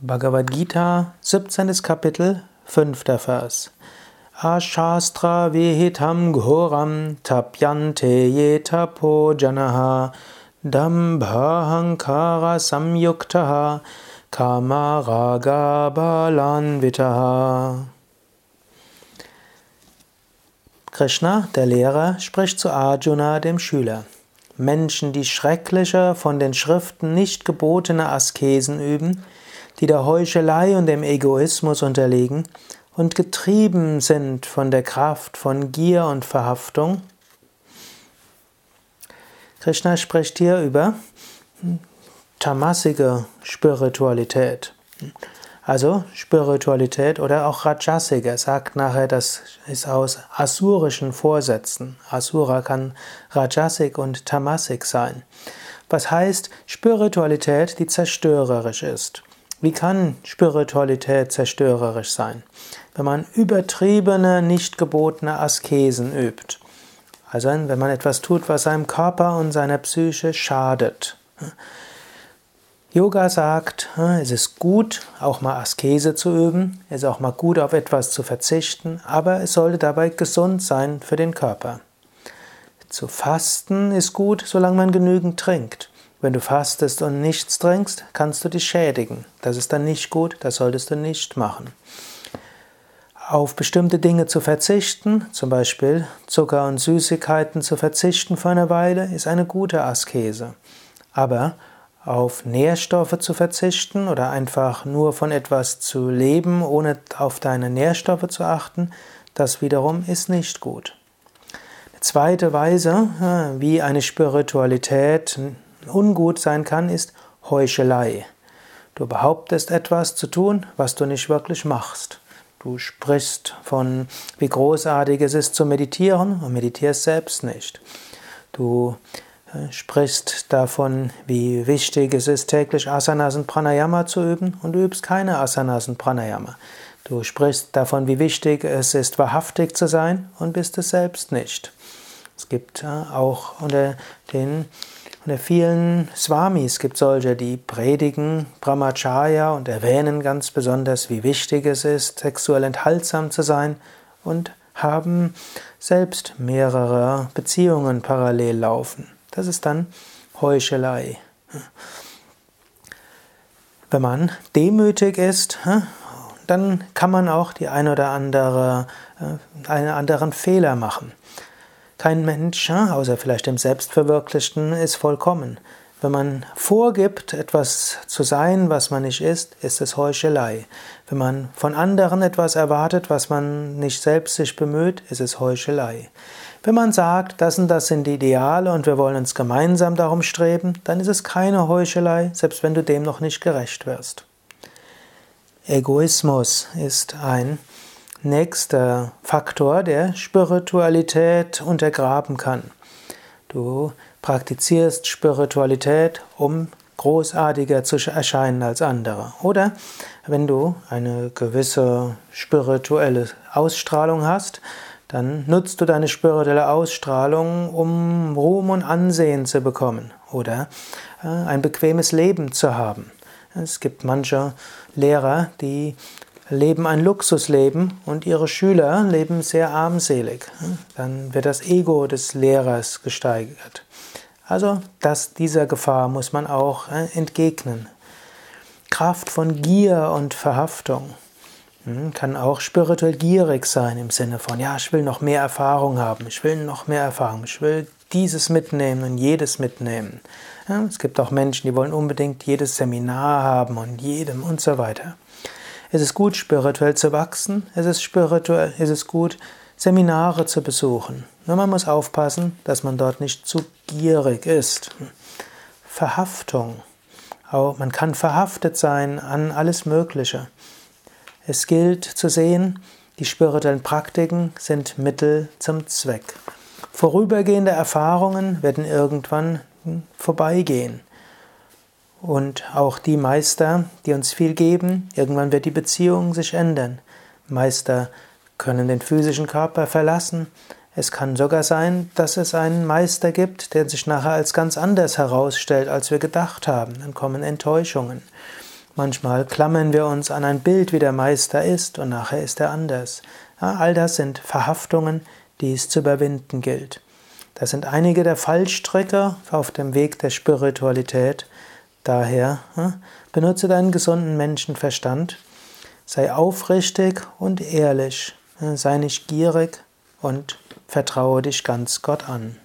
Bhagavad Gita, 17. Kapitel, 5. Vers. Ashastra vihitam ghoram tapyante ye tapo janaha dambhahankara samyuktaha kama raga balanvitaha. Krishna, der Lehrer, spricht zu Arjuna, dem Schüler. Menschen, die schreckliche, von den Schriften nicht gebotene Askesen üben, die der Heuchelei und dem Egoismus unterliegen und getrieben sind von der Kraft von Gier und Verhaftung. Krishna spricht hier über tamasige Spiritualität. Also Spiritualität oder auch Rajasik. Er sagt nachher, das ist aus asurischen Vorsätzen. Asura kann Rajasik und Tamasik sein. Was heißt Spiritualität, die zerstörerisch ist? Wie kann Spiritualität zerstörerisch sein? Wenn man übertriebene, nicht gebotene Askesen übt. Also wenn man etwas tut, was seinem Körper und seiner Psyche schadet. Yoga sagt, es ist gut, auch mal Askese zu üben, es ist auch mal gut, auf etwas zu verzichten, aber es sollte dabei gesund sein für den Körper. Zu fasten ist gut, solange man genügend trinkt. Wenn du fastest und nichts trinkst, kannst du dich schädigen. Das ist dann nicht gut, das solltest du nicht machen. Auf bestimmte Dinge zu verzichten, zum Beispiel Zucker und Süßigkeiten zu verzichten für eine Weile, ist eine gute Askese. Aber auf Nährstoffe zu verzichten oder einfach nur von etwas zu leben, ohne auf deine Nährstoffe zu achten, das wiederum ist nicht gut. Eine zweite Weise, äh, wie eine Spiritualität ungut sein kann, ist Heuchelei. Du behauptest etwas zu tun, was du nicht wirklich machst. Du sprichst von, wie großartig es ist zu meditieren und meditierst selbst nicht. Du äh, sprichst davon, wie wichtig es ist, täglich Asanas und Pranayama zu üben und du übst keine Asanas und Pranayama. Du sprichst davon, wie wichtig es ist, wahrhaftig zu sein und bist es selbst nicht. Es gibt äh, auch unter den unter vielen Swamis gibt solche, die predigen Brahmacharya und erwähnen ganz besonders, wie wichtig es ist, sexuell enthaltsam zu sein und haben selbst mehrere Beziehungen parallel laufen. Das ist dann Heuchelei. Wenn man demütig ist, dann kann man auch die ein oder andere, äh, einen anderen Fehler machen. Kein Mensch, außer vielleicht dem Selbstverwirklichten, ist vollkommen. Wenn man vorgibt, etwas zu sein, was man nicht ist, ist es Heuchelei. Wenn man von anderen etwas erwartet, was man nicht selbst sich bemüht, ist es Heuchelei. Wenn man sagt, das und das sind die Ideale und wir wollen uns gemeinsam darum streben, dann ist es keine Heuchelei, selbst wenn du dem noch nicht gerecht wirst. Egoismus ist ein nächster Faktor, der Spiritualität untergraben kann. Du praktizierst Spiritualität, um großartiger zu erscheinen als andere. Oder wenn du eine gewisse spirituelle Ausstrahlung hast, dann nutzt du deine spirituelle Ausstrahlung, um Ruhm und Ansehen zu bekommen oder äh, ein bequemes Leben zu haben. Es gibt manche Lehrer, die leben ein Luxusleben und ihre Schüler leben sehr armselig. Dann wird das Ego des Lehrers gesteigert. Also das, dieser Gefahr muss man auch äh, entgegnen. Kraft von Gier und Verhaftung hm, kann auch spirituell gierig sein im Sinne von, ja, ich will noch mehr Erfahrung haben, ich will noch mehr Erfahrung, ich will dieses mitnehmen und jedes mitnehmen. Es gibt auch Menschen, die wollen unbedingt jedes Seminar haben und jedem und so weiter. Es ist gut, spirituell zu wachsen. Es ist spirituell, es ist gut, Seminare zu besuchen. Nur man muss aufpassen, dass man dort nicht zu gierig ist. Verhaftung. Auch man kann verhaftet sein an alles Mögliche. Es gilt zu sehen, die spirituellen Praktiken sind Mittel zum Zweck. Vorübergehende Erfahrungen werden irgendwann vorbeigehen. Und auch die Meister, die uns viel geben, irgendwann wird die Beziehung sich ändern. Meister können den physischen Körper verlassen. Es kann sogar sein, dass es einen Meister gibt, der sich nachher als ganz anders herausstellt, als wir gedacht haben. Dann kommen Enttäuschungen. Manchmal klammern wir uns an ein Bild, wie der Meister ist, und nachher ist er anders. Ja, all das sind Verhaftungen, die es zu überwinden gilt. Das sind einige der Fallstricke auf dem Weg der Spiritualität. Daher hm? benutze deinen gesunden Menschenverstand, sei aufrichtig und ehrlich, hm? sei nicht gierig und vertraue dich ganz Gott an.